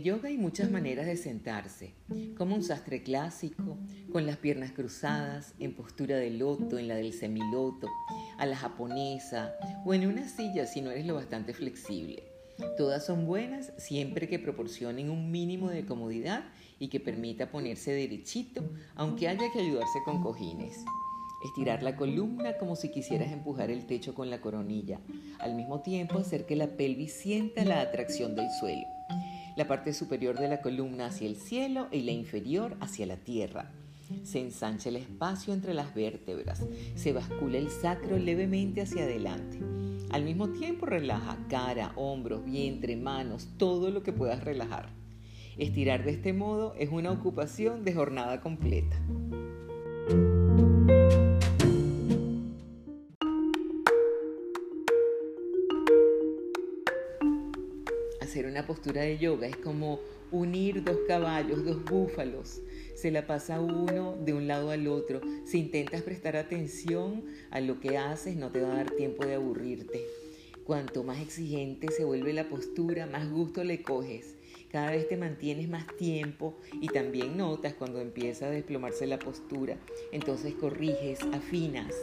el yoga hay muchas maneras de sentarse, como un sastre clásico, con las piernas cruzadas, en postura de loto, en la del semiloto, a la japonesa o en una silla si no eres lo bastante flexible. Todas son buenas siempre que proporcionen un mínimo de comodidad y que permita ponerse derechito, aunque haya que ayudarse con cojines. Estirar la columna como si quisieras empujar el techo con la coronilla. Al mismo tiempo hacer que la pelvis sienta la atracción del suelo. La parte superior de la columna hacia el cielo y la inferior hacia la tierra. Se ensancha el espacio entre las vértebras. Se bascula el sacro levemente hacia adelante. Al mismo tiempo relaja cara, hombros, vientre, manos, todo lo que puedas relajar. Estirar de este modo es una ocupación de jornada completa. Hacer una postura de yoga es como unir dos caballos, dos búfalos. Se la pasa uno de un lado al otro. Si intentas prestar atención a lo que haces, no te va a dar tiempo de aburrirte. Cuanto más exigente se vuelve la postura, más gusto le coges. Cada vez te mantienes más tiempo y también notas cuando empieza a desplomarse la postura. Entonces corriges, afinas.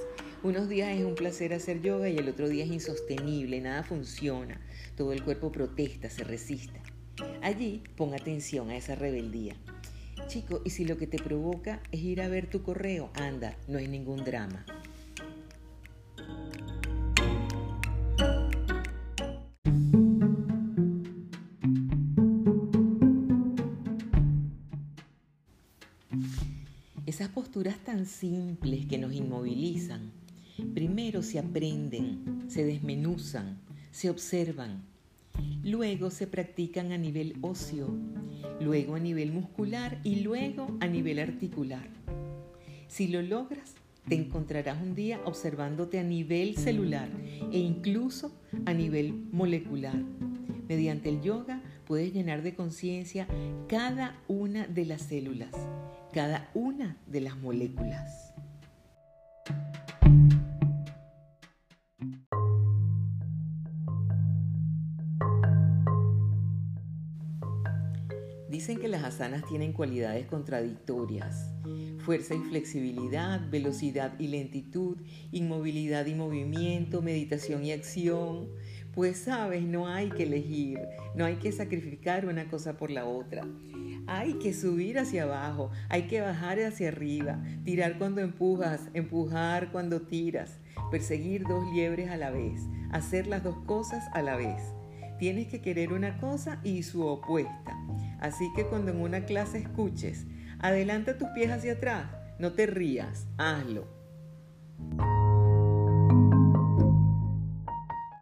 Unos días es un placer hacer yoga y el otro día es insostenible, nada funciona. Todo el cuerpo protesta, se resiste. Allí pon atención a esa rebeldía. Chico, y si lo que te provoca es ir a ver tu correo, anda, no hay ningún drama. Esas posturas tan simples que nos inmovilizan, primero se aprenden, se desmenuzan, se observan, luego se practican a nivel óseo, luego a nivel muscular y luego a nivel articular. Si lo logras, te encontrarás un día observándote a nivel celular e incluso a nivel molecular. Mediante el yoga puedes llenar de conciencia cada una de las células, cada una de las moléculas. Dicen que las asanas tienen cualidades contradictorias. Fuerza y flexibilidad, velocidad y lentitud, inmovilidad y movimiento, meditación y acción. Pues sabes, no hay que elegir, no hay que sacrificar una cosa por la otra. Hay que subir hacia abajo, hay que bajar hacia arriba, tirar cuando empujas, empujar cuando tiras, perseguir dos liebres a la vez, hacer las dos cosas a la vez. Tienes que querer una cosa y su opuesta. Así que cuando en una clase escuches, adelanta tus pies hacia atrás, no te rías, hazlo.